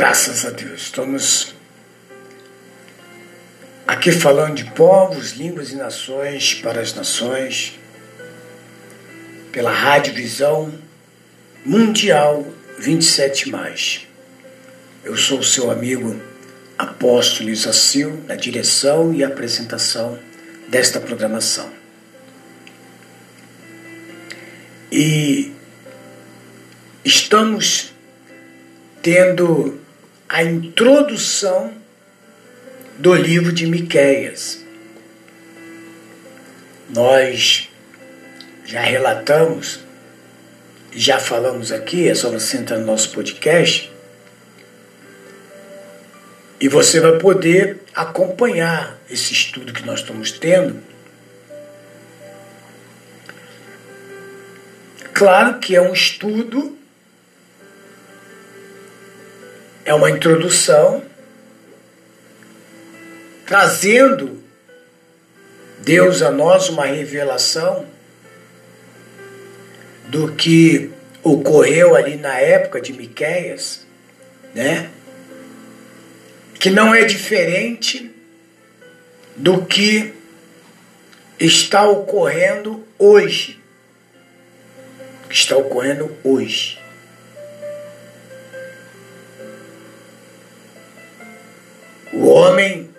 Graças a Deus. Estamos aqui falando de povos, línguas e nações para as nações, pela Rádio Visão Mundial 27. Eu sou o seu amigo Apóstolo Isacil, na direção e apresentação desta programação. E estamos tendo a introdução do livro de Miqueias. Nós já relatamos, já falamos aqui, é só você entrar no nosso podcast, e você vai poder acompanhar esse estudo que nós estamos tendo. Claro que é um estudo é uma introdução trazendo Deus a nós uma revelação do que ocorreu ali na época de Miqueias, né? Que não é diferente do que está ocorrendo hoje. Que está ocorrendo hoje. O homem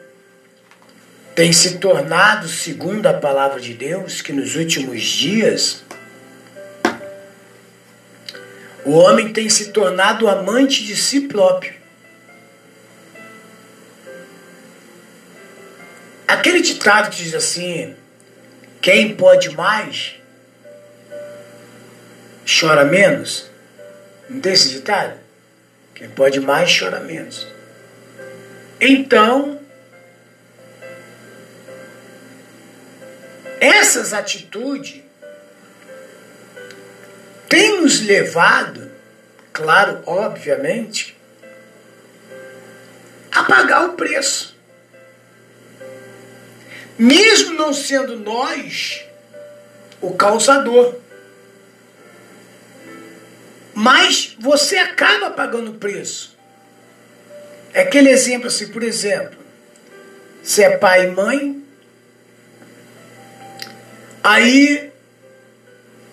tem se tornado, segundo a palavra de Deus, que nos últimos dias o homem tem se tornado amante de si próprio. Aquele ditado que diz assim: quem pode mais, chora menos. Não tem esse ditado? Quem pode mais, chora menos. Então, essas atitudes têm nos levado, claro, obviamente, a pagar o preço. Mesmo não sendo nós o causador. Mas você acaba pagando o preço. É aquele exemplo assim, por exemplo, você é pai e mãe, aí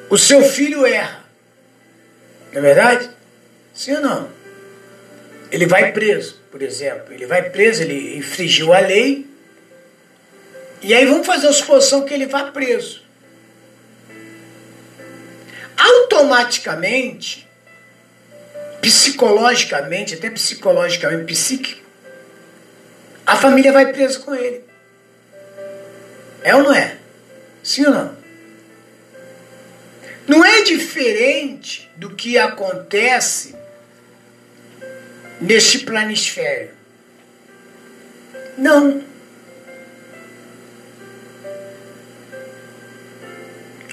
o seu filho erra. Não é verdade? Sim ou não? Ele vai preso, por exemplo. Ele vai preso, ele infringiu a lei. E aí vamos fazer a suposição que ele vá preso. Automaticamente, psicologicamente, até psicologicamente, psíquico, a família vai presa com ele. É ou não é? Sim ou não? Não é diferente do que acontece neste planisfério. Não.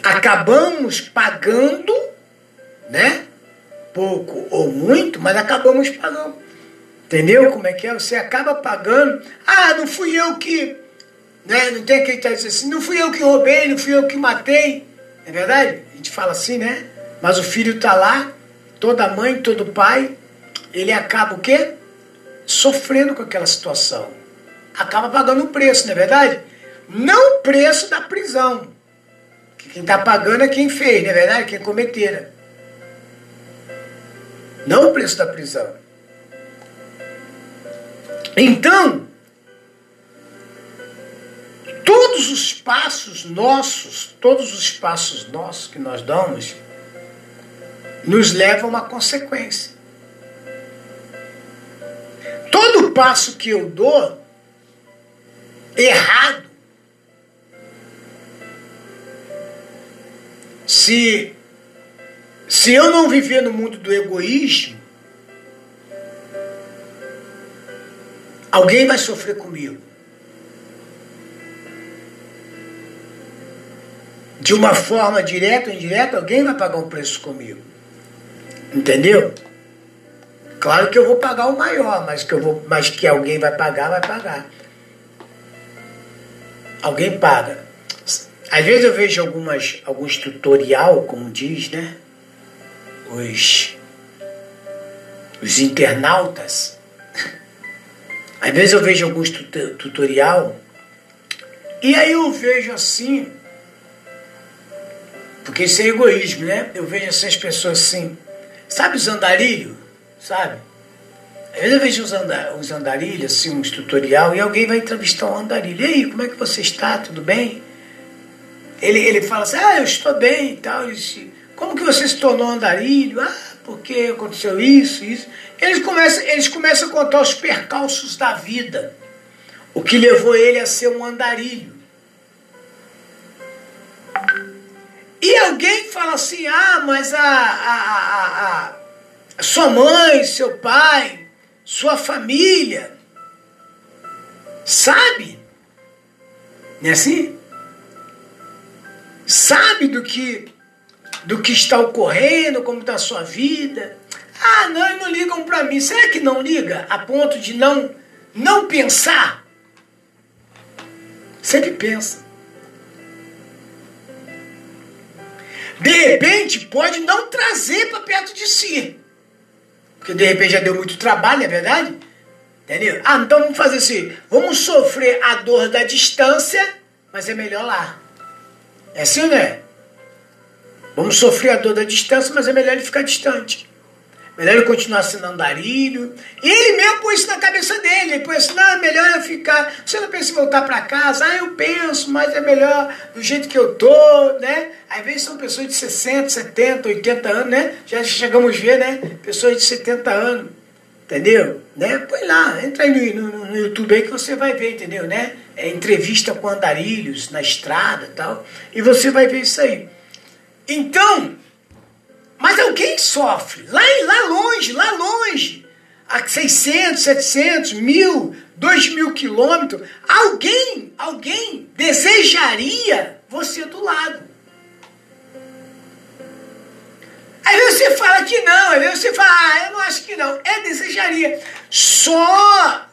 Acabamos pagando, né? Pouco ou muito, mas acabamos pagando. Entendeu como é que é? Você acaba pagando. Ah, não fui eu que. Né? Não tem quem está dizendo assim, não fui eu que roubei, não fui eu que matei. É verdade? A gente fala assim, né? Mas o filho está lá, toda mãe, todo pai, ele acaba o quê? Sofrendo com aquela situação. Acaba pagando o preço, não é verdade? Não o preço da prisão. Quem está pagando é quem fez, não é verdade? Quem cometera não o preço da prisão. Então, todos os passos nossos, todos os passos nossos que nós damos, nos levam a uma consequência. Todo passo que eu dou errado, se se eu não viver no mundo do egoísmo, alguém vai sofrer comigo. De uma forma direta ou indireta, alguém vai pagar um preço comigo. Entendeu? Claro que eu vou pagar o maior, mas que, eu vou, mas que alguém vai pagar, vai pagar. Alguém paga. Às vezes eu vejo algumas, alguns tutorial, como diz, né? Os, os internautas, Às vezes eu vejo alguns tutorial e aí eu vejo assim, porque isso é egoísmo, né? Eu vejo essas pessoas assim, sabe os andarilhos? Sabe? Às vezes eu vejo uns andarilhos, assim, uns tutorial, e alguém vai entrevistar um andarilho. E aí, como é que você está? Tudo bem? Ele, ele fala assim, ah, eu estou bem e tal. Ele como que você se tornou andarilho? Ah, porque aconteceu isso, isso. Eles começam, eles começam a contar os percalços da vida. O que levou ele a ser um andarilho. E alguém fala assim, ah, mas a, a, a, a sua mãe, seu pai, sua família, sabe? Não é assim? Sabe do que do que está ocorrendo, como está a sua vida. Ah, não, eles não ligam para mim. Será que não liga a ponto de não não pensar? Sempre pensa. De repente, pode não trazer para perto de si. Porque de repente já deu muito trabalho, é verdade? Entendeu? Ah, então vamos fazer assim. Vamos sofrer a dor da distância, mas é melhor lá. É assim, né? Vamos sofrer a dor da distância, mas é melhor ele ficar distante. Melhor ele continuar sendo andarilho. E ele mesmo pôs isso na cabeça dele. Ele pôs assim, não, é melhor eu ficar. Você não pensa em voltar para casa? Ah, eu penso, mas é melhor do jeito que eu tô, né? Às vezes são pessoas de 60, 70, 80 anos, né? Já chegamos a ver, né? Pessoas de 70 anos. Entendeu? Né? Põe lá, entra aí no, no, no YouTube aí que você vai ver, entendeu? Né? É, entrevista com andarilhos na estrada e tal. E você vai ver isso aí. Então, mas alguém sofre, lá, lá longe, lá longe, a 600, 700, mil, 2 mil quilômetros, alguém, alguém desejaria você do lado. Aí você fala que não, aí você fala, ah, eu não acho que não. É desejaria. Só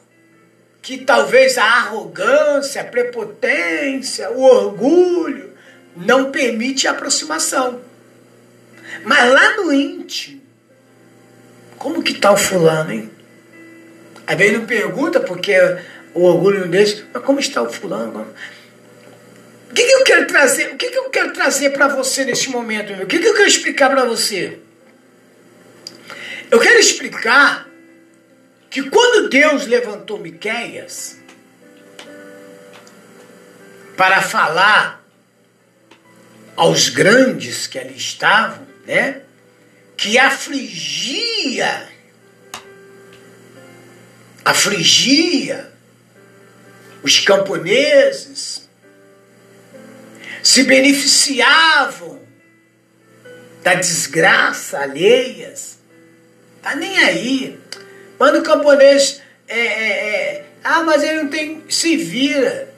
que talvez a arrogância, a prepotência, o orgulho não permite a aproximação. Mas lá no íntimo, como que tá o fulano, hein? Às vezes não pergunta porque o orgulho deixa, mas como está o fulano? O que, que eu quero trazer? O que, que eu quero trazer para você neste momento? Meu? O que, que eu quero explicar para você? Eu quero explicar que quando Deus levantou Miqueias para falar aos grandes que ali estavam, né? que afligia, afligia os camponeses, se beneficiavam da desgraça alheias, tá nem aí. Quando o camponês é, é, é, ah, mas ele não tem, se vira,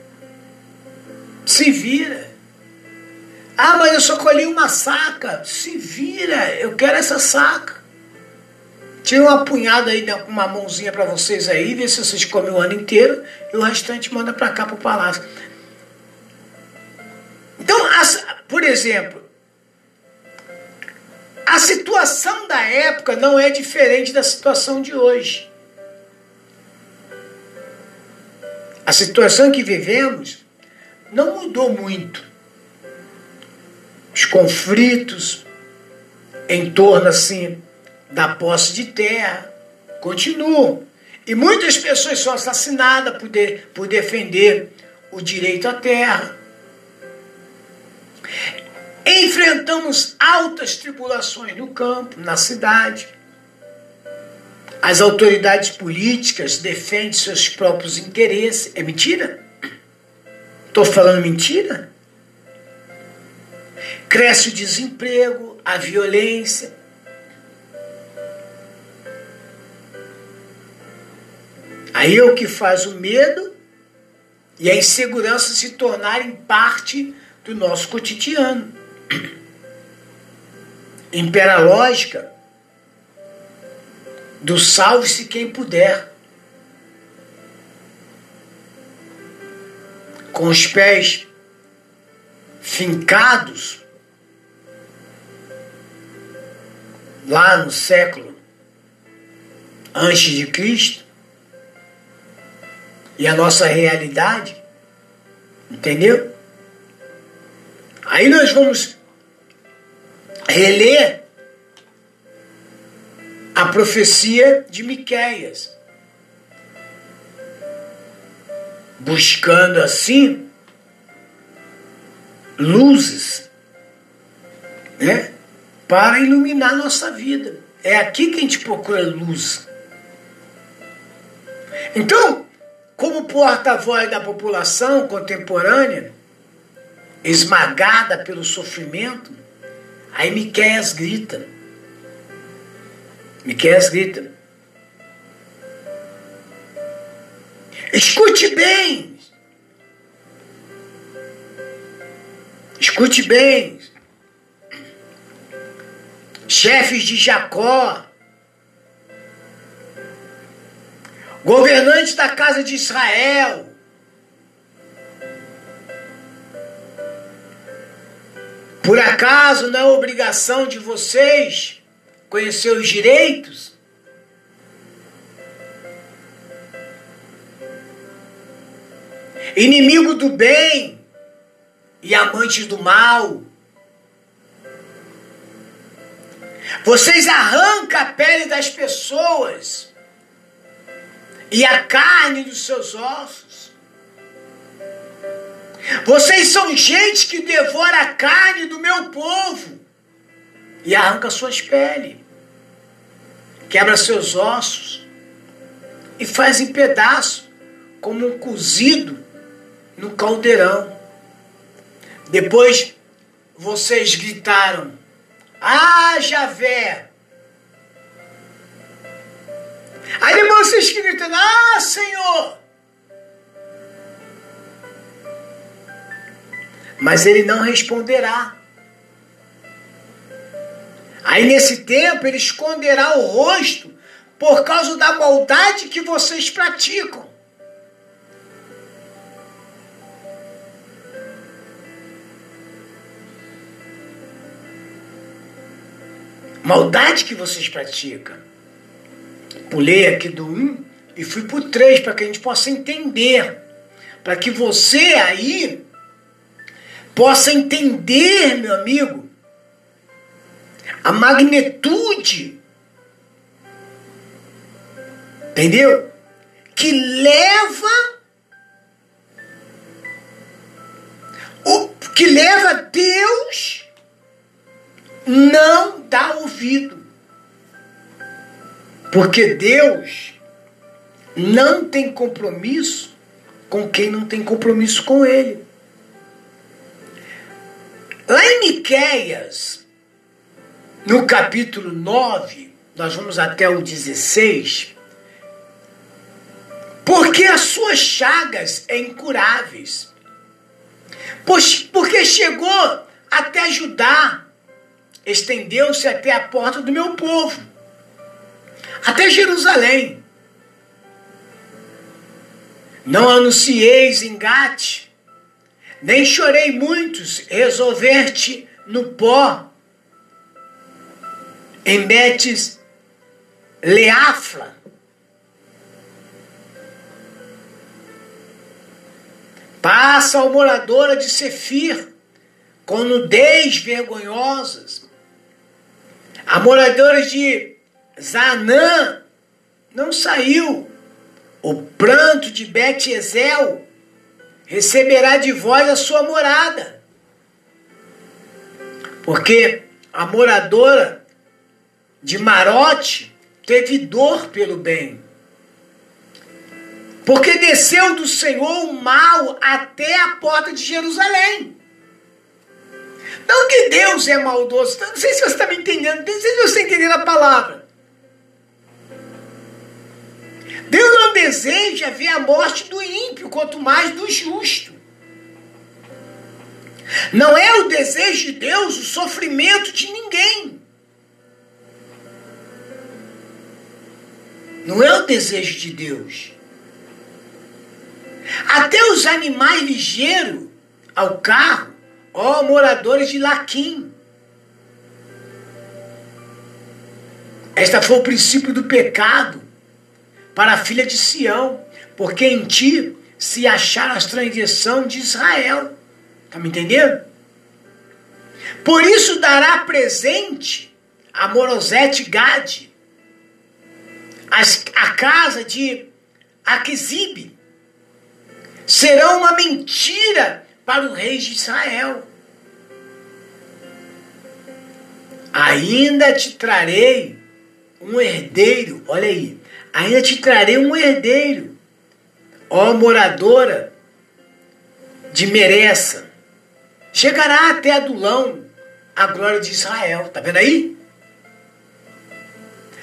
se vira. Ah, mas eu só colhi uma saca. Se vira, eu quero essa saca. Tira uma punhada aí, uma mãozinha para vocês aí, vê se vocês comem o ano inteiro e o restante manda para cá, para o palácio. Então, por exemplo, a situação da época não é diferente da situação de hoje. A situação que vivemos não mudou muito os conflitos em torno assim da posse de terra continuam. E muitas pessoas são assassinadas por, de, por defender o direito à terra. Enfrentamos altas tribulações no campo, na cidade. As autoridades políticas defendem seus próprios interesses. É mentira? Estou falando mentira? Cresce o desemprego, a violência. Aí é o que faz o medo e a insegurança se tornarem parte do nosso cotidiano. Impera a lógica do salve-se quem puder. Com os pés fincados lá no século antes de Cristo, e a nossa realidade. Entendeu? Aí nós vamos reler a profecia de Miqueias. Buscando assim luzes, né? Para iluminar nossa vida. É aqui que a gente procura luz. Então, como porta-voz da população contemporânea, esmagada pelo sofrimento, aí Miqueias grita. Miqueias grita. Escute bem. Escute bem. Chefes de Jacó, governantes da casa de Israel, por acaso não é obrigação de vocês conhecer os direitos? Inimigo do bem e amantes do mal. Vocês arrancam a pele das pessoas e a carne dos seus ossos. Vocês são gente que devora a carne do meu povo e arranca suas peles, quebra seus ossos e faz em pedaço, como um cozido no caldeirão. Depois vocês gritaram: Ah, Javé! Aí vocês gritam: Ah, Senhor! Mas ele não responderá. Aí nesse tempo ele esconderá o rosto por causa da maldade que vocês praticam. Maldade que vocês praticam. Pulei aqui do 1 e fui para o 3 para que a gente possa entender. Para que você aí possa entender, meu amigo, a magnitude, entendeu? Que leva o que leva Deus não dá ouvido. Porque Deus não tem compromisso com quem não tem compromisso com Ele. Lá em Miquéias, no capítulo 9, nós vamos até o 16, porque as suas chagas é incuráveis. Pois, porque chegou até Judá, estendeu-se até a porta do meu povo, até Jerusalém. Não anuncieis em Gate, nem chorei muitos, resolver-te no pó, em Betes Leafla. Passa ao moradora de Sefir, com nudez vergonhosas. A moradora de Zanã não saiu. O pranto de Bet-Ezel receberá de vós a sua morada. Porque a moradora de Marote teve dor pelo bem. Porque desceu do Senhor o mal até a porta de Jerusalém. Não que Deus é maldoso. Não sei se você está me entendendo. Não sei se você está entendendo a palavra. Deus não deseja ver a morte do ímpio, quanto mais do justo. Não é o desejo de Deus o sofrimento de ninguém. Não é o desejo de Deus. Até os animais ligeiros ao carro, ó moradores de Laquim. Esta foi o princípio do pecado para a filha de Sião. porque em ti se acharam as transgressões de Israel. Tá me entendendo? Por isso dará presente a Morosete Gade, a casa de Aquisibe. Serão uma mentira para o rei de Israel. Ainda te trarei um herdeiro, olha aí, ainda te trarei um herdeiro, ó moradora de Mereça. Chegará até Adulão a glória de Israel. Tá vendo aí?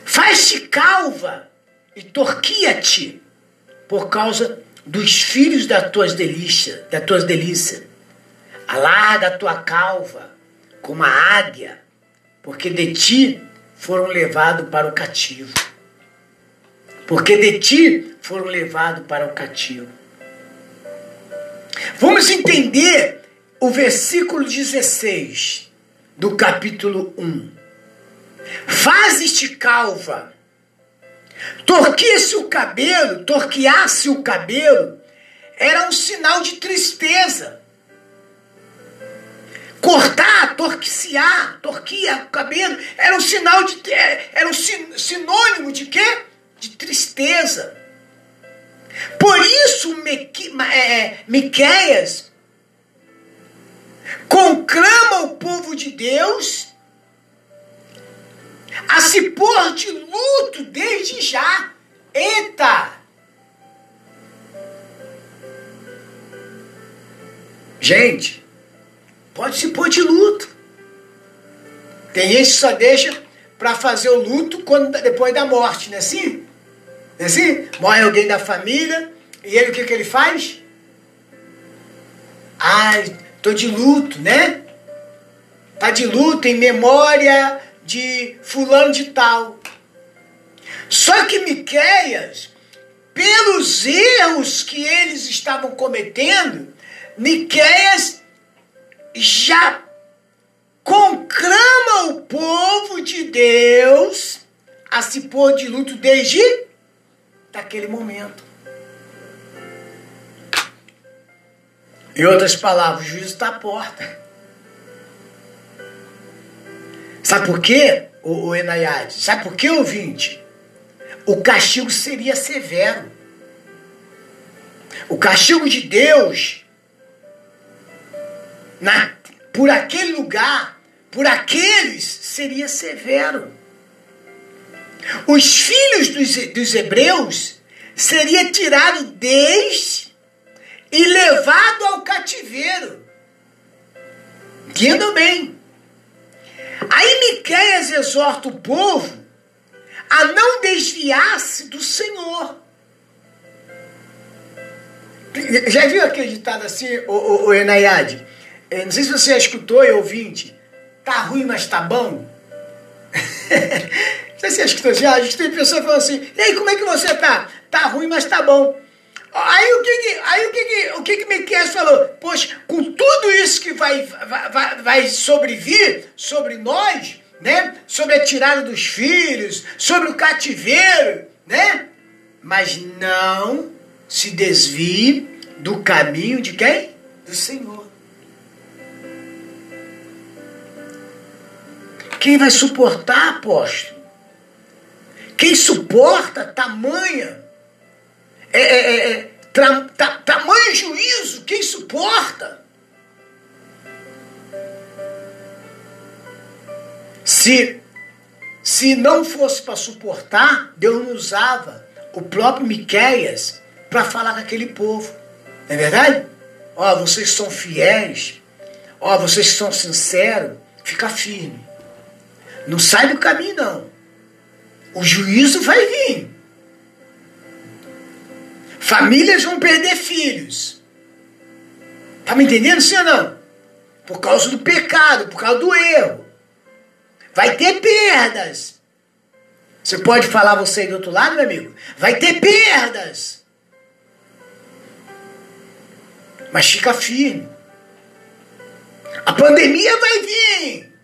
Faz-te calva e torquia-te por causa dos filhos das tuas delícias, das tuas delícias. Alarga a tua calva como a águia, porque de ti foram levados para o cativo. Porque de ti foram levados para o cativo. Vamos entender o versículo 16 do capítulo 1. Fazes-te calva, torquia-se o cabelo, torqueasse o cabelo, era um sinal de tristeza. Cortar, torquear, torquia o cabelo, era um sinal de. Era um sinônimo de quê? De tristeza. Por isso, é, Miqueias conclama o povo de Deus a se pôr de luto desde já. Eita! Gente, pode se pôr de luto. Tem gente que só deixa para fazer o luto quando, depois da morte, não é assim? Não é assim? Morre alguém da família e ele o que, que ele faz? Ai, tô de luto, né? Tá de luto em memória de fulano de tal. Só que Miqueias, pelos erros que eles estavam cometendo, Miqueias já conclama o povo de Deus a se pôr de luto desde daquele momento. Em outras palavras, o juízo está à porta. Sabe por quê, o, o? Sabe por quê, ouvinte? O castigo seria severo. O castigo de Deus na, por aquele lugar, por aqueles, seria severo. Os filhos dos, dos hebreus seria tirado desde e levado ao cativeiro. Entendam bem. Aí Miqueias exorta o povo a não desviar-se do Senhor. Já viu aquele ditado assim, o, o? É, não sei se você já escutou, e ouvinte. Tá ruim, mas tá bom? não sei se você escutou já. A gente tem pessoas falando assim, e aí, como é que você tá? Tá ruim, mas tá bom. Aí o que que, aí o que que, o que que Miqueias falou? Pois com tudo isso que vai, vai, vai sobrevir sobre nós, né? Sobre a tirada dos filhos, sobre o cativeiro, né? Mas não se desvie do caminho de quem? Do Senhor. Quem vai suportar, apóstolo? Quem suporta tamanha é, é, é, é tra, ta, tamanho juízo, quem suporta? Se, se não fosse para suportar, Deus não usava o próprio Miqueias para falar com aquele povo. Não é verdade? Ó, vocês são fiéis, ó, vocês são sinceros, fica firme. Não sai do caminho, não. O juízo vai vir. Famílias vão perder filhos. Tá me entendendo, sim ou não? Por causa do pecado, por causa do erro. Vai ter perdas. Você pode falar você do outro lado, meu amigo? Vai ter perdas. Mas fica firme. A pandemia vai vir.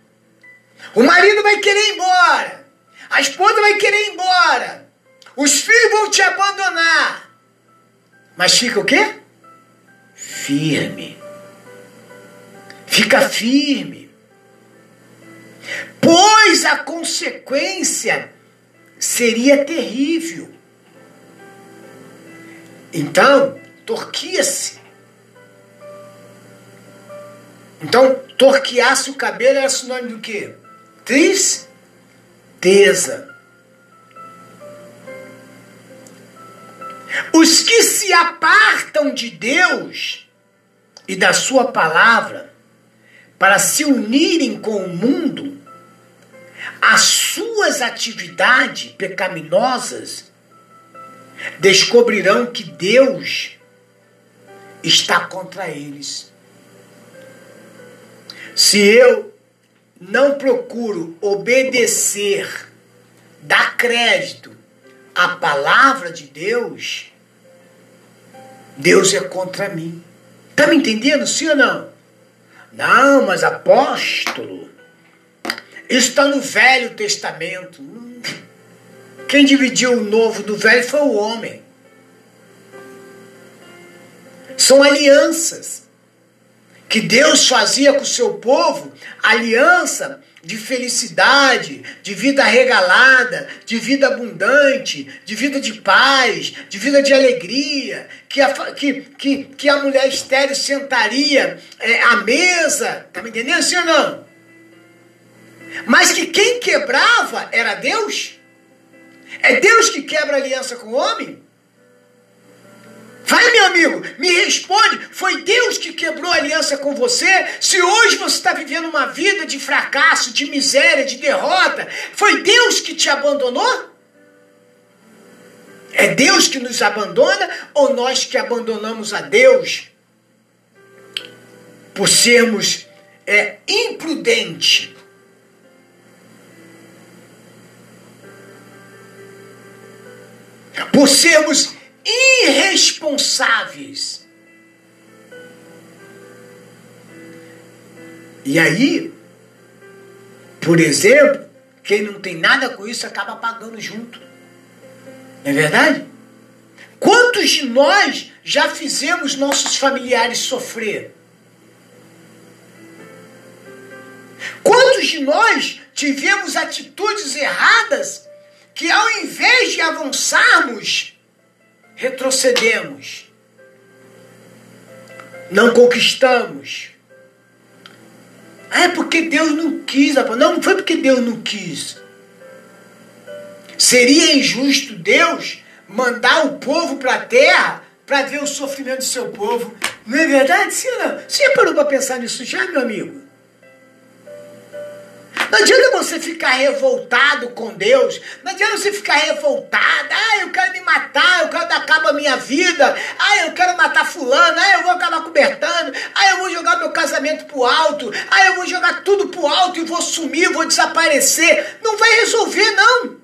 O marido vai querer ir embora. A esposa vai querer ir embora. Os filhos vão te abandonar. Mas fica o quê? Firme. Fica firme. Pois a consequência seria terrível. Então, torquia-se. Então, torquear-se o cabelo era sinônimo do quê? Tristeza. Os se apartam de Deus e da Sua palavra para se unirem com o mundo, as suas atividades pecaminosas descobrirão que Deus está contra eles. Se eu não procuro obedecer, dar crédito à palavra de Deus, Deus é contra mim. Está me entendendo, sim ou não? Não, mas apóstolo, isso está no Velho Testamento. Quem dividiu o novo do velho foi o homem. São alianças que Deus fazia com o seu povo, aliança de felicidade, de vida regalada, de vida abundante, de vida de paz, de vida de alegria, que a, que, que, que a mulher estéreo sentaria é, à mesa, tá me entendendo sim ou não? Mas que quem quebrava era Deus? É Deus que quebra aliança com o homem? Vai, meu amigo, me responde. Foi Deus que quebrou a aliança com você? Se hoje você está vivendo uma vida de fracasso, de miséria, de derrota, foi Deus que te abandonou? É Deus que nos abandona ou nós que abandonamos a Deus por sermos é, imprudentes? Por sermos irresponsáveis. E aí, por exemplo, quem não tem nada com isso acaba pagando junto. Não é verdade? Quantos de nós já fizemos nossos familiares sofrer? Quantos de nós tivemos atitudes erradas que, ao invés de avançarmos, retrocedemos, não conquistamos. Ah, é porque Deus não quis, rapaz. Não, foi porque Deus não quis. Seria injusto Deus mandar o povo para a terra para ver o sofrimento do seu povo. Não é verdade? Sim não? Você parou para pensar nisso já, meu amigo? Não adianta você ficar revoltado com Deus. Não adianta você ficar revoltado. Ah, eu quero me matar, eu quero dar cabo à minha vida. Ah, eu quero matar fulano. Ah, eu vou acabar cobertando. Ah, eu vou jogar meu casamento pro alto. Ah, eu vou jogar tudo pro alto e vou sumir, vou desaparecer. Não vai resolver, não.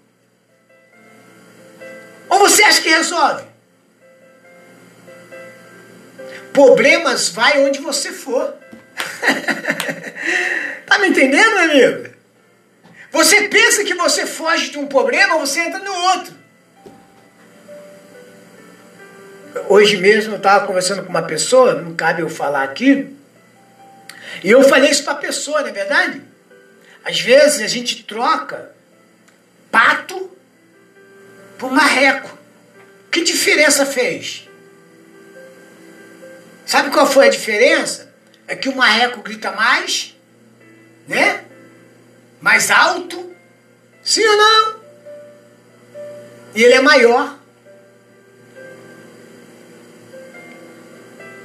Ou você acha que resolve? Problemas vai onde você for. tá me entendendo, meu amigo? Você pensa que você foge de um problema, você entra no outro. Hoje mesmo eu estava conversando com uma pessoa, não cabe eu falar aqui, e eu falei isso para a pessoa, não é verdade? Às vezes a gente troca pato por marreco. Que diferença fez? Sabe qual foi a diferença? É que o marreco grita mais, né? mais alto? Sim ou não? E ele é maior.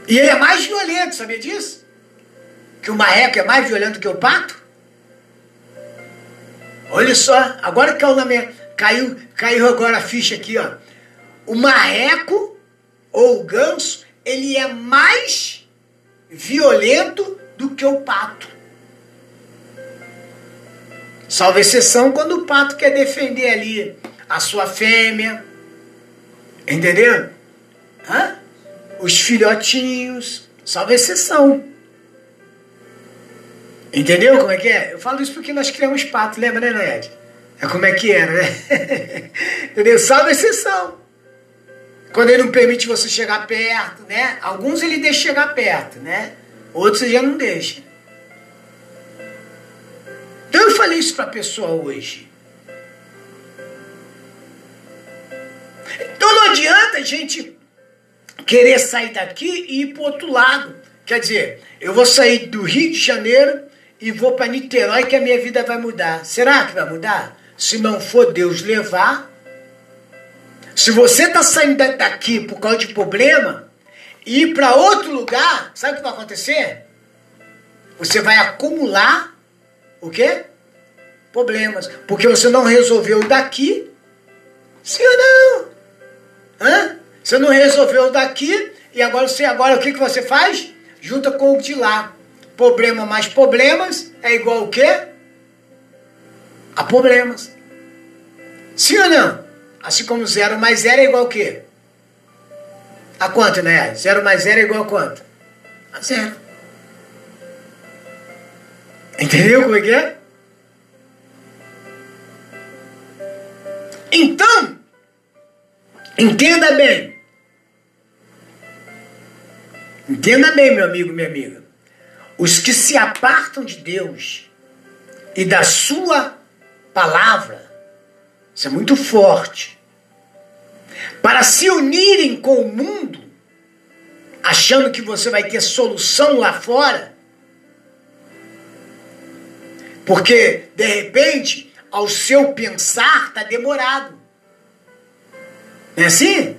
E ele é mais violento, sabia disso? Que o marreco é mais violento que o pato? Olha só, agora caiu, na minha, caiu, caiu agora a ficha aqui, ó. O marreco ou o ganso, ele é mais violento do que o pato. Salva exceção quando o pato quer defender ali a sua fêmea. Entendeu? Hã? Os filhotinhos. Salva exceção. Entendeu como é que é? Eu falo isso porque nós criamos pato, lembra, né, Ned? É como é que era, né? Entendeu? Salva exceção. Quando ele não permite você chegar perto, né? Alguns ele deixa chegar perto, né? Outros ele já não deixa. Eu falei isso para a pessoa hoje. Então não adianta a gente querer sair daqui e ir para outro lado. Quer dizer, eu vou sair do Rio de Janeiro e vou para Niterói que a minha vida vai mudar. Será que vai mudar? Se não for Deus levar, se você está saindo daqui por causa de problema e ir para outro lugar, sabe o que vai acontecer? Você vai acumular o quê? Problemas. Porque você não resolveu daqui. Sim ou não? Hã? Você não resolveu daqui e agora você agora o que, que você faz? Junta com o de lá. Problema mais problemas é igual o quê? A problemas. Sim ou não? Assim como zero mais zero é igual a quê? A quanto, né? Zero mais zero é igual a quanto? A zero. Entendeu como é que é? Então, entenda bem. Entenda bem, meu amigo, minha amiga. Os que se apartam de Deus e da sua palavra, isso é muito forte para se unirem com o mundo, achando que você vai ter solução lá fora. Porque, de repente, ao seu pensar está demorado. Não é assim?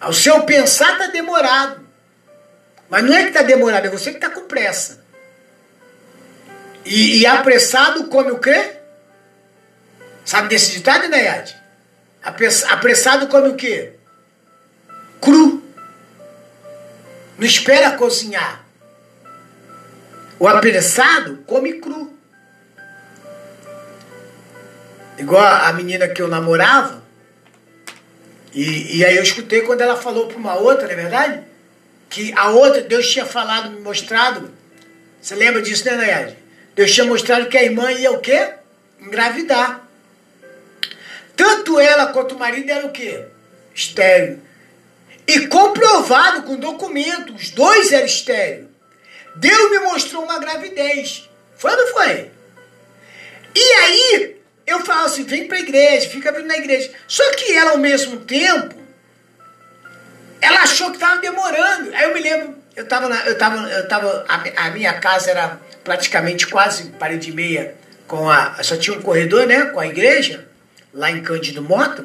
Ao seu pensar está demorado. Mas não é que está demorado, é você que está com pressa. E, e apressado come o quê? Sabe desse ditado, Nayade? Apressado come o quê? Cru. Não espera cozinhar. O apressado come cru. Igual a menina que eu namorava. E, e aí eu escutei quando ela falou para uma outra, não é verdade? Que a outra, Deus tinha falado, me mostrado. Você lembra disso, né, Nayade? Deus tinha mostrado que a irmã ia o quê? Engravidar. Tanto ela quanto o marido eram o quê? Estéreo. E comprovado com documento, os dois eram estéreo. Deus me mostrou uma gravidez. Foi ou não foi? E aí, eu falo assim, vem para a igreja, fica vindo na igreja. Só que ela, ao mesmo tempo, ela achou que estava demorando. Aí eu me lembro, eu estava, eu tava, eu tava, a, a, minha casa era praticamente quase parede e meia, com a, só tinha um corredor, né, com a igreja lá em Cândido Mota,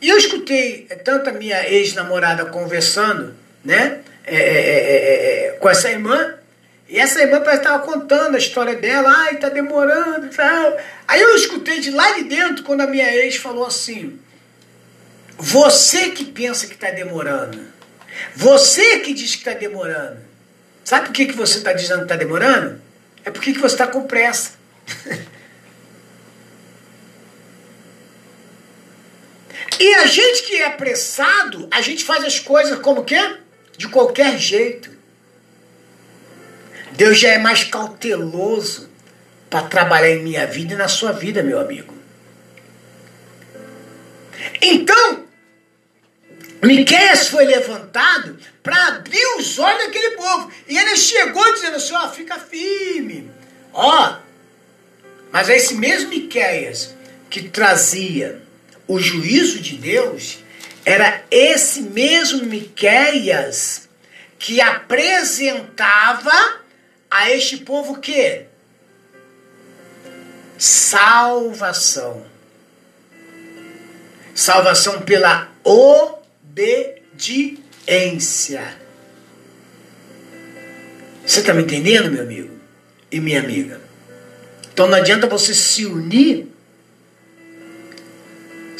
e eu escutei tanto a minha ex-namorada conversando, né, é é, é, é, é, com essa irmã, e essa irmã parece estava contando a história dela, ai, tá demorando e tal. Aí eu escutei de lá de dentro quando a minha ex falou assim: Você que pensa que está demorando, você que diz que está demorando, sabe por que, que você está dizendo que está demorando? É porque que você está com pressa. E a gente que é apressado, a gente faz as coisas como que? De qualquer jeito. Deus já é mais cauteloso para trabalhar em minha vida e na sua vida, meu amigo. Então, Miqueias foi levantado para abrir os olhos daquele povo. E ele chegou dizendo assim: ó, fica firme. Ó, mas é esse mesmo Miqueias que trazia o juízo de Deus, era esse mesmo Miqueias que apresentava a este povo que salvação. Salvação pela obediência. Você está me entendendo, meu amigo e minha amiga? Então não adianta você se unir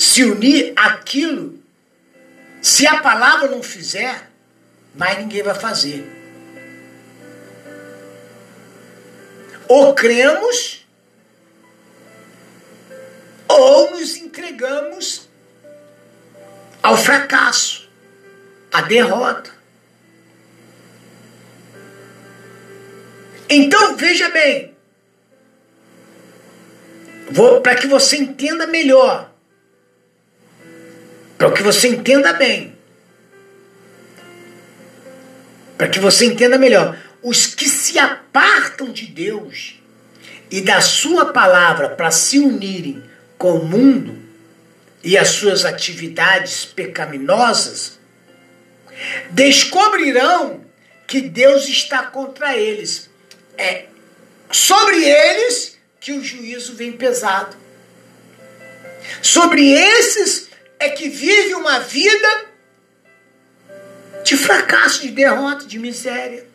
se unir aquilo, se a palavra não fizer, mais ninguém vai fazer. Ou cremos, ou nos entregamos ao fracasso, à derrota. Então veja bem, para que você entenda melhor para que você entenda bem. para que você entenda melhor. Os que se apartam de Deus e da Sua palavra para se unirem com o mundo e as suas atividades pecaminosas, descobrirão que Deus está contra eles. É sobre eles que o juízo vem pesado. Sobre esses é que vive uma vida de fracasso, de derrota, de miséria.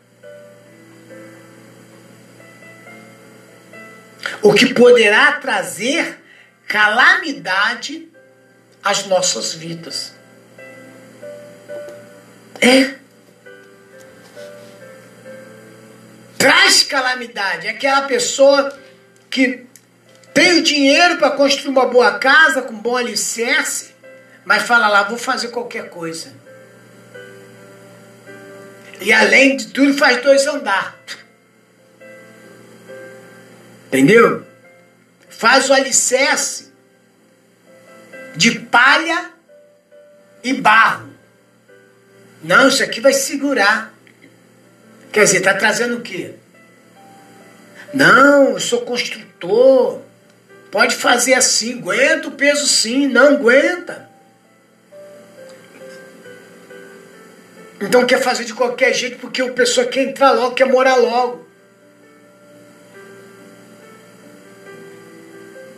O que poderá trazer calamidade às nossas vidas. É. Traz calamidade. É aquela pessoa que tem o dinheiro para construir uma boa casa com bom alicerce, mas fala lá, vou fazer qualquer coisa. E além de tudo, faz dois andar. Entendeu? Faz o alicerce de palha e barro. Não, isso aqui vai segurar. Quer dizer, está trazendo o quê? Não, eu sou construtor. Pode fazer assim, aguenta o peso sim, não aguenta. Então quer fazer de qualquer jeito porque o pessoa quer entrar logo, quer morar logo.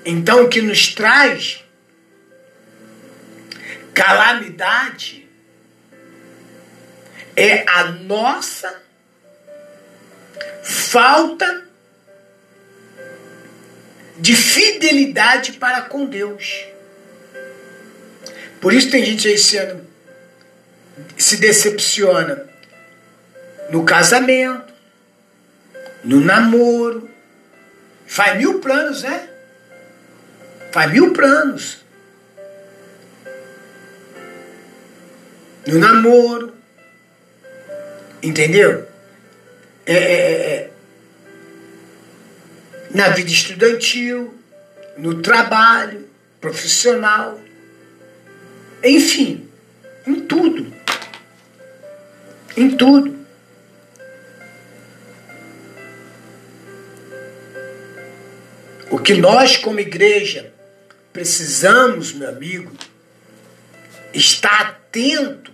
Então o que nos traz calamidade é a nossa falta de fidelidade para com Deus. Por isso tem gente aí ano se decepciona no casamento, no namoro, faz mil planos, né? Faz mil planos. No namoro. Entendeu? É, é, é, é, na vida estudantil, no trabalho, profissional, enfim, em tudo. Em tudo. O que nós, como igreja, precisamos, meu amigo, estar atento,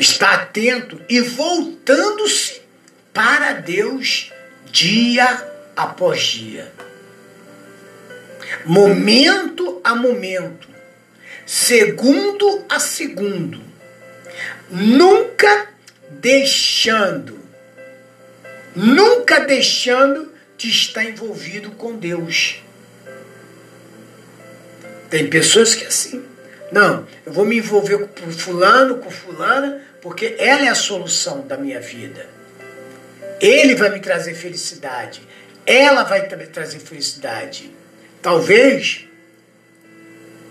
estar atento e voltando-se para Deus dia após dia. Momento a momento, segundo a segundo, nunca deixando, nunca deixando de estar envolvido com Deus. Tem pessoas que é assim, não, eu vou me envolver com fulano, com fulana, porque ela é a solução da minha vida. Ele vai me trazer felicidade. Ela vai me trazer felicidade. Talvez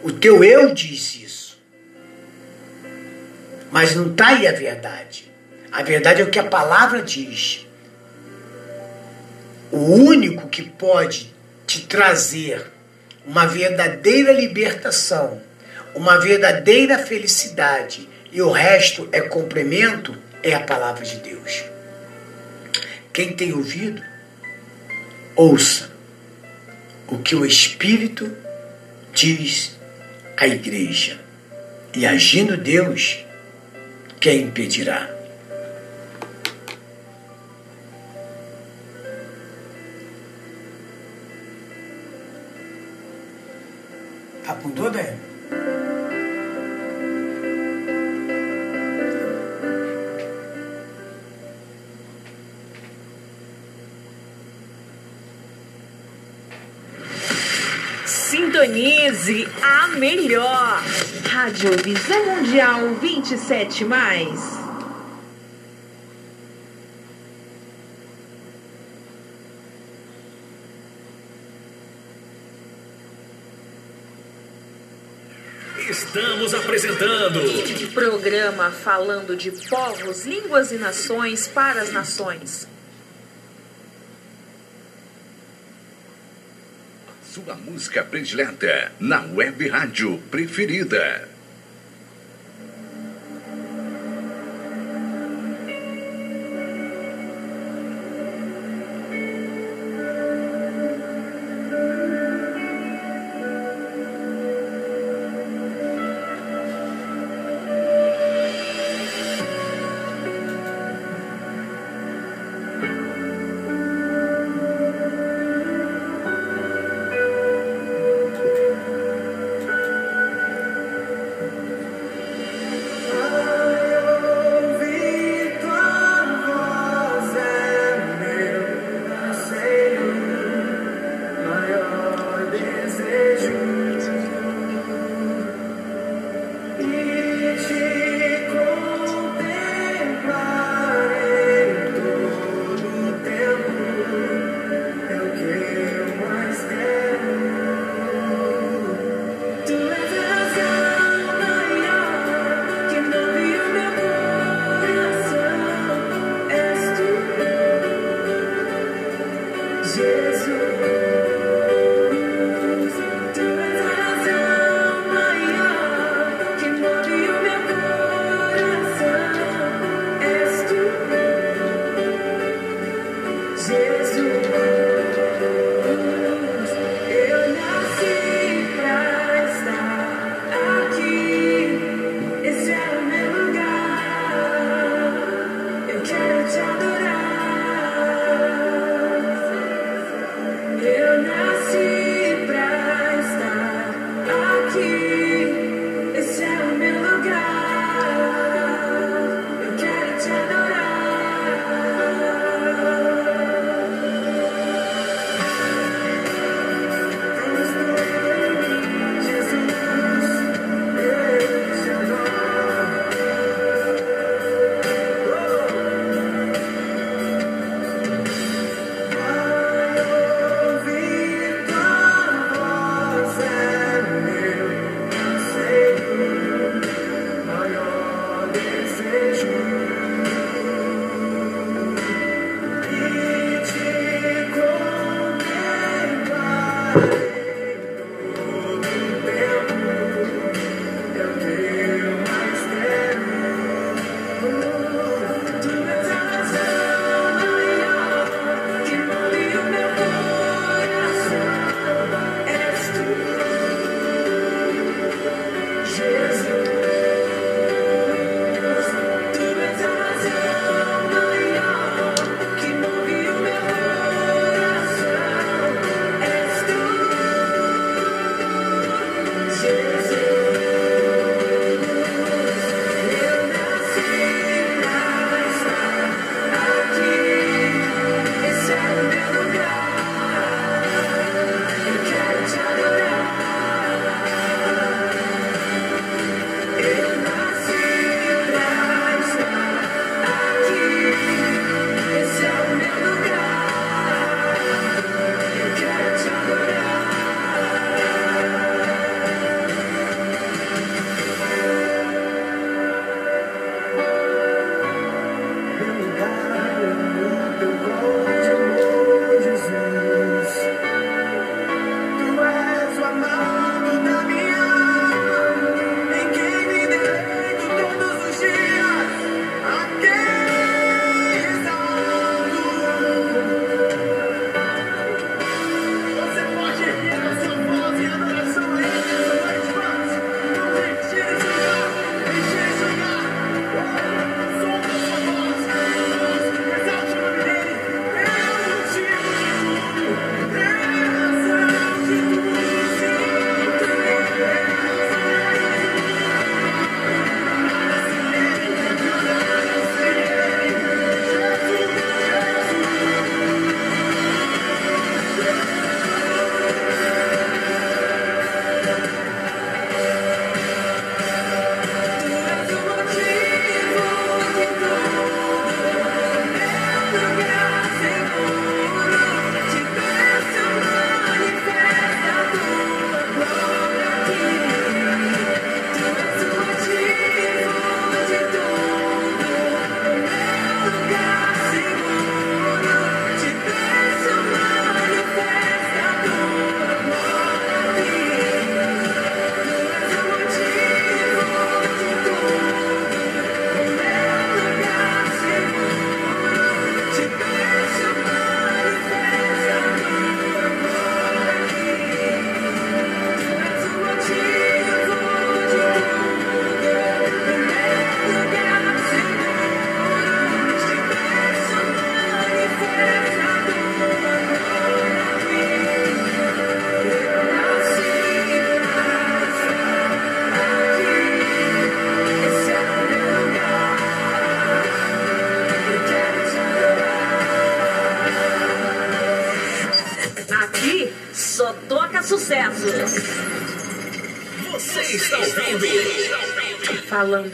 o teu eu disse isso. Mas não está aí a verdade. A verdade é o que a palavra diz. O único que pode te trazer uma verdadeira libertação, uma verdadeira felicidade e o resto é complemento é a palavra de Deus. Quem tem ouvido, ouça o que o Espírito diz à igreja. E agindo Deus, quem impedirá? Apontou, Débora? Sintonize a melhor. Rádio Visão Mundial 27 mais. Estamos apresentando programa falando de povos, línguas e nações para as nações. Sua música predileta na web rádio preferida.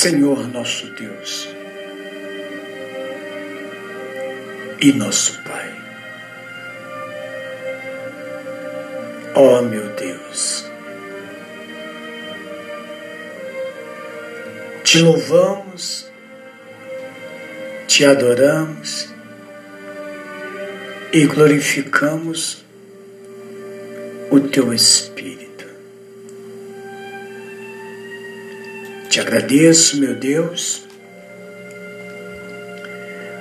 Senhor nosso Deus e nosso Pai. Ó oh, meu Deus, te louvamos, te adoramos e glorificamos o teu Espírito. Te agradeço, meu Deus,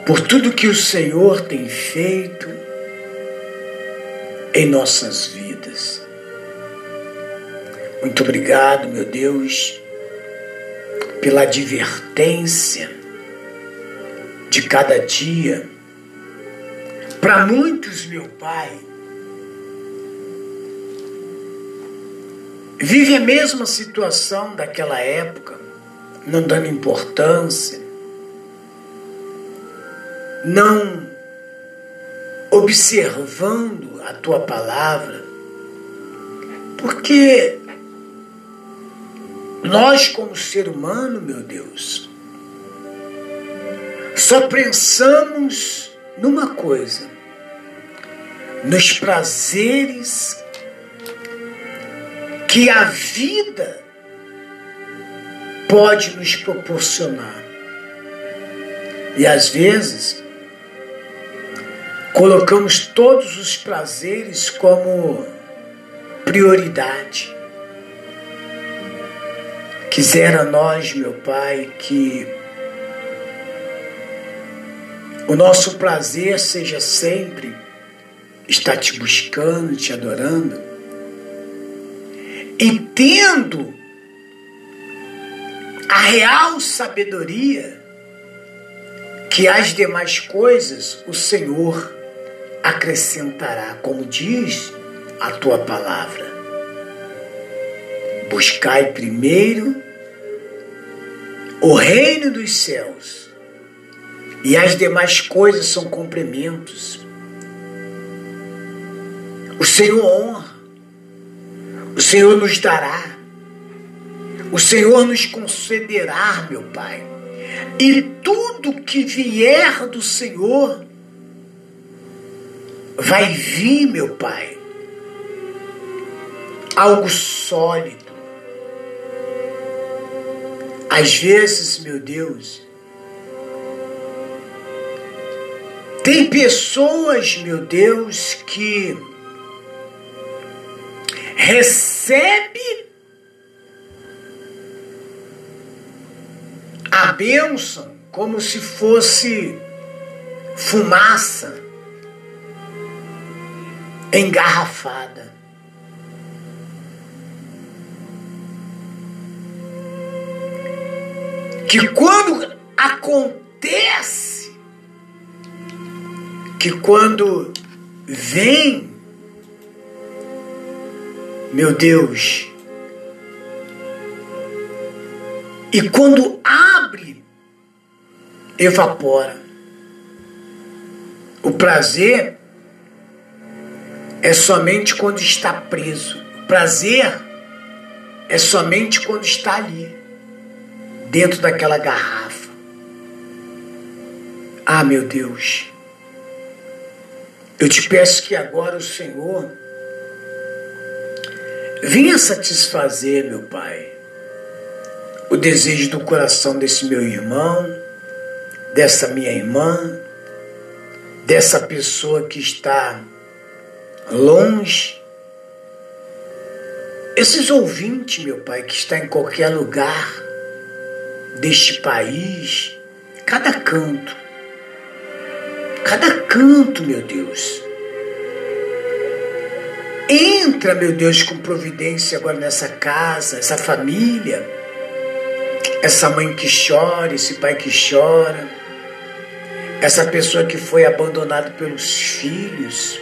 por tudo que o Senhor tem feito em nossas vidas. Muito obrigado, meu Deus, pela advertência de cada dia. Para muitos, meu Pai, vive a mesma situação daquela época não dando importância, não observando a tua palavra, porque nós, como ser humano, meu Deus, só pensamos numa coisa, nos prazeres que a vida pode nos proporcionar. E às vezes, colocamos todos os prazeres como prioridade. Quisera nós, meu Pai, que o nosso prazer seja sempre estar te buscando, te adorando, e tendo a real sabedoria que as demais coisas o Senhor acrescentará, como diz a tua palavra. Buscai primeiro o reino dos céus, e as demais coisas são complementos. O Senhor honra, o Senhor nos dará. O Senhor nos concederá, meu Pai. E tudo que vier do Senhor vai vir, meu Pai, algo sólido. Às vezes, meu Deus, tem pessoas, meu Deus, que recebem recebe a bênção como se fosse fumaça engarrafada. Que quando acontece, que quando vem, meu Deus, e quando abre, evapora. O prazer é somente quando está preso. Prazer é somente quando está ali, dentro daquela garrafa. Ah, meu Deus, eu te peço que agora o Senhor venha satisfazer, meu Pai, o desejo do coração desse meu irmão, dessa minha irmã, dessa pessoa que está longe. Esses ouvintes, meu Pai, que está em qualquer lugar deste país, cada canto, cada canto, meu Deus. Entra, meu Deus, com providência agora nessa casa, essa família, essa mãe que chora, esse pai que chora essa pessoa que foi abandonada pelos filhos,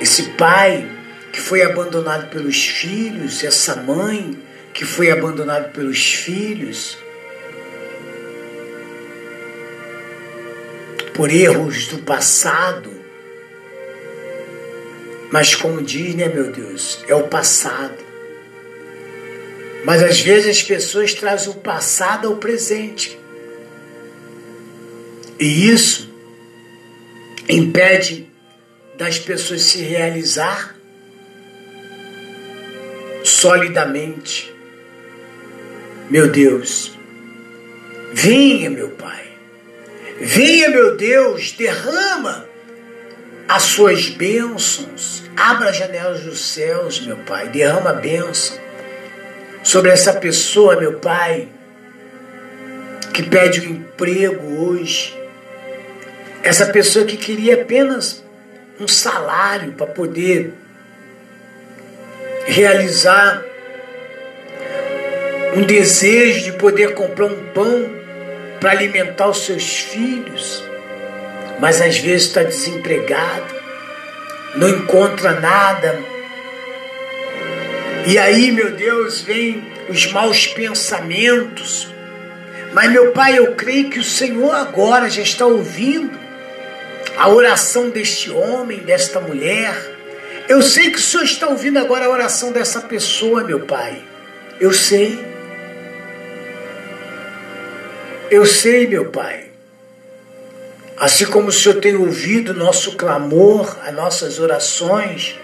esse pai que foi abandonado pelos filhos, essa mãe que foi abandonada pelos filhos, por erros do passado. Mas como diz, né, meu Deus, é o passado. Mas às vezes as pessoas trazem o passado ao presente. E isso impede das pessoas se realizar solidamente. Meu Deus, venha, meu Pai, venha, meu Deus, derrama as suas bênçãos, abra as janelas dos céus, meu Pai, derrama a bênção sobre essa pessoa, meu Pai, que pede um emprego hoje essa pessoa que queria apenas um salário para poder realizar um desejo de poder comprar um pão para alimentar os seus filhos, mas às vezes está desempregado, não encontra nada. E aí, meu Deus, vem os maus pensamentos. Mas, meu Pai, eu creio que o Senhor agora já está ouvindo a oração deste homem, desta mulher. Eu sei que o Senhor está ouvindo agora a oração dessa pessoa, meu Pai. Eu sei. Eu sei, meu Pai. Assim como o Senhor tem ouvido nosso clamor, as nossas orações,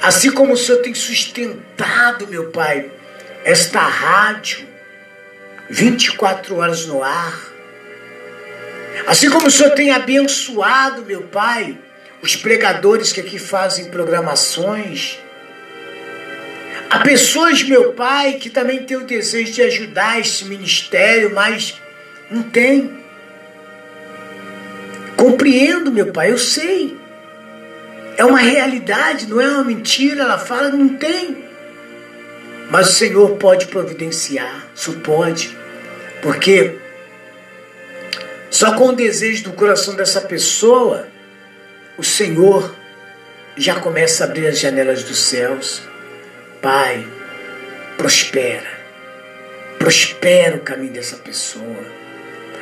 assim como o Senhor tem sustentado, meu Pai, esta rádio 24 horas no ar, Assim como o Senhor tem abençoado, meu Pai, os pregadores que aqui fazem programações. Há pessoas, meu Pai, que também têm o desejo de ajudar esse ministério, mas não tem. Compreendo, meu Pai, eu sei. É uma realidade, não é uma mentira. Ela fala, não tem. Mas o Senhor pode providenciar, só pode. Porque só com o desejo do coração dessa pessoa, o Senhor já começa a abrir as janelas dos céus. Pai, prospera. Prospera o caminho dessa pessoa.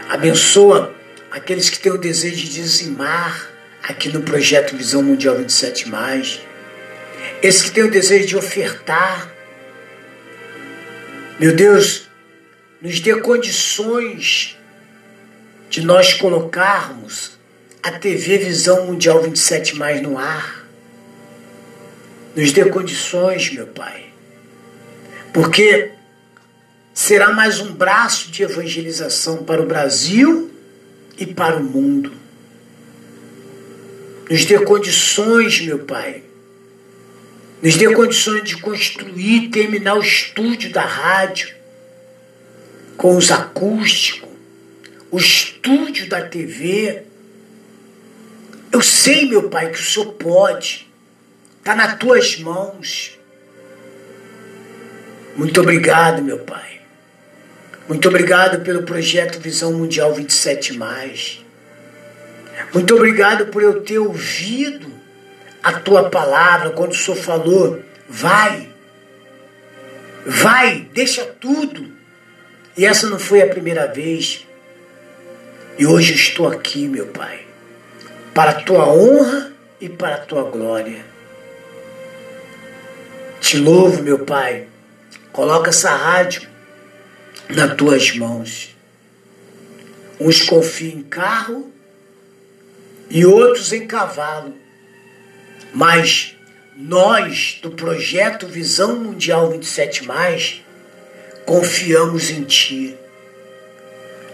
Abençoa aqueles que têm o desejo de dizimar aqui no projeto Visão Mundial 27. Esses que têm o desejo de ofertar. Meu Deus, nos dê condições de nós colocarmos a TV Visão Mundial 27 mais no ar. Nos dê condições, meu Pai. Porque será mais um braço de evangelização para o Brasil e para o mundo. Nos dê condições, meu Pai, Nos dê condições de construir, terminar o estúdio da rádio, com os acústicos, o estúdio da TV. Eu sei, meu Pai, que o Senhor pode. Está nas tuas mãos. Muito obrigado, meu Pai. Muito obrigado pelo projeto Visão Mundial 27. Muito obrigado por eu ter ouvido a tua palavra quando o Senhor falou: vai, vai, deixa tudo. E essa não foi a primeira vez. E hoje estou aqui, meu Pai, para a tua honra e para a tua glória. Te louvo, meu Pai. Coloca essa rádio nas tuas mãos. Uns confiam em carro e outros em cavalo. Mas nós, do projeto Visão Mundial 27, confiamos em Ti.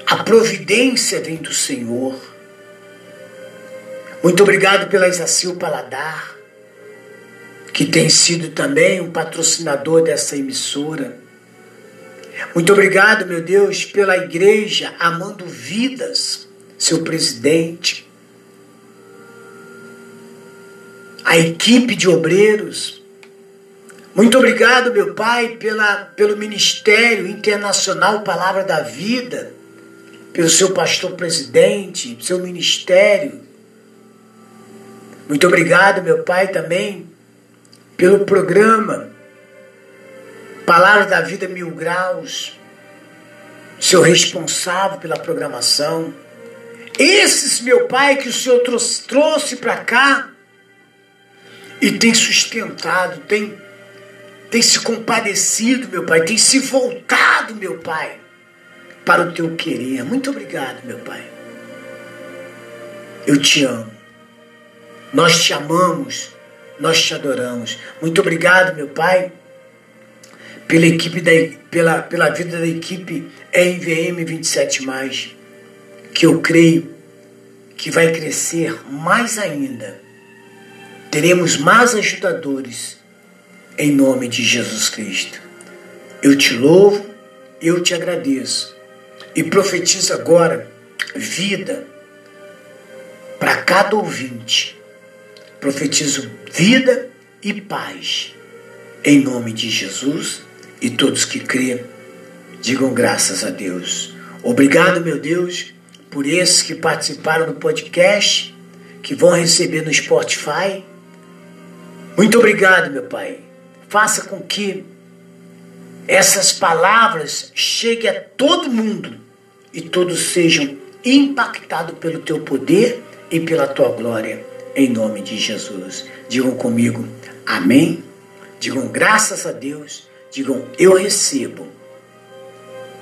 A providência vem do Senhor. Muito obrigado pela Isacil Paladar, que tem sido também um patrocinador dessa emissora. Muito obrigado, meu Deus, pela igreja Amando Vidas, seu presidente. A equipe de obreiros. Muito obrigado, meu Pai, pela, pelo Ministério Internacional Palavra da Vida, pelo seu pastor presidente, seu ministério. Muito obrigado, meu Pai, também pelo programa Palavra da Vida Mil Graus, seu responsável pela programação. Esses, meu Pai, que o Senhor trouxe, trouxe para cá e tem sustentado, tem, tem se compadecido, meu Pai, tem se voltado, meu Pai, para o teu querer. Muito obrigado, meu Pai. Eu te amo. Nós te amamos, nós te adoramos. Muito obrigado, meu Pai pela equipe da, pela, pela vida da equipe RVM 27 que eu creio que vai crescer mais ainda. Teremos mais ajudadores em nome de Jesus Cristo. Eu te louvo, eu te agradeço e profetizo agora vida para cada ouvinte. Profetizo vida e paz em nome de Jesus e todos que crêem, digam graças a Deus. Obrigado, meu Deus, por esses que participaram do podcast, que vão receber no Spotify. Muito obrigado, meu Pai. Faça com que essas palavras cheguem a todo mundo e todos sejam impactados pelo teu poder e pela tua glória, em nome de Jesus. Digam comigo, amém. Digam graças a Deus Digam, eu recebo,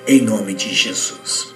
em nome de Jesus.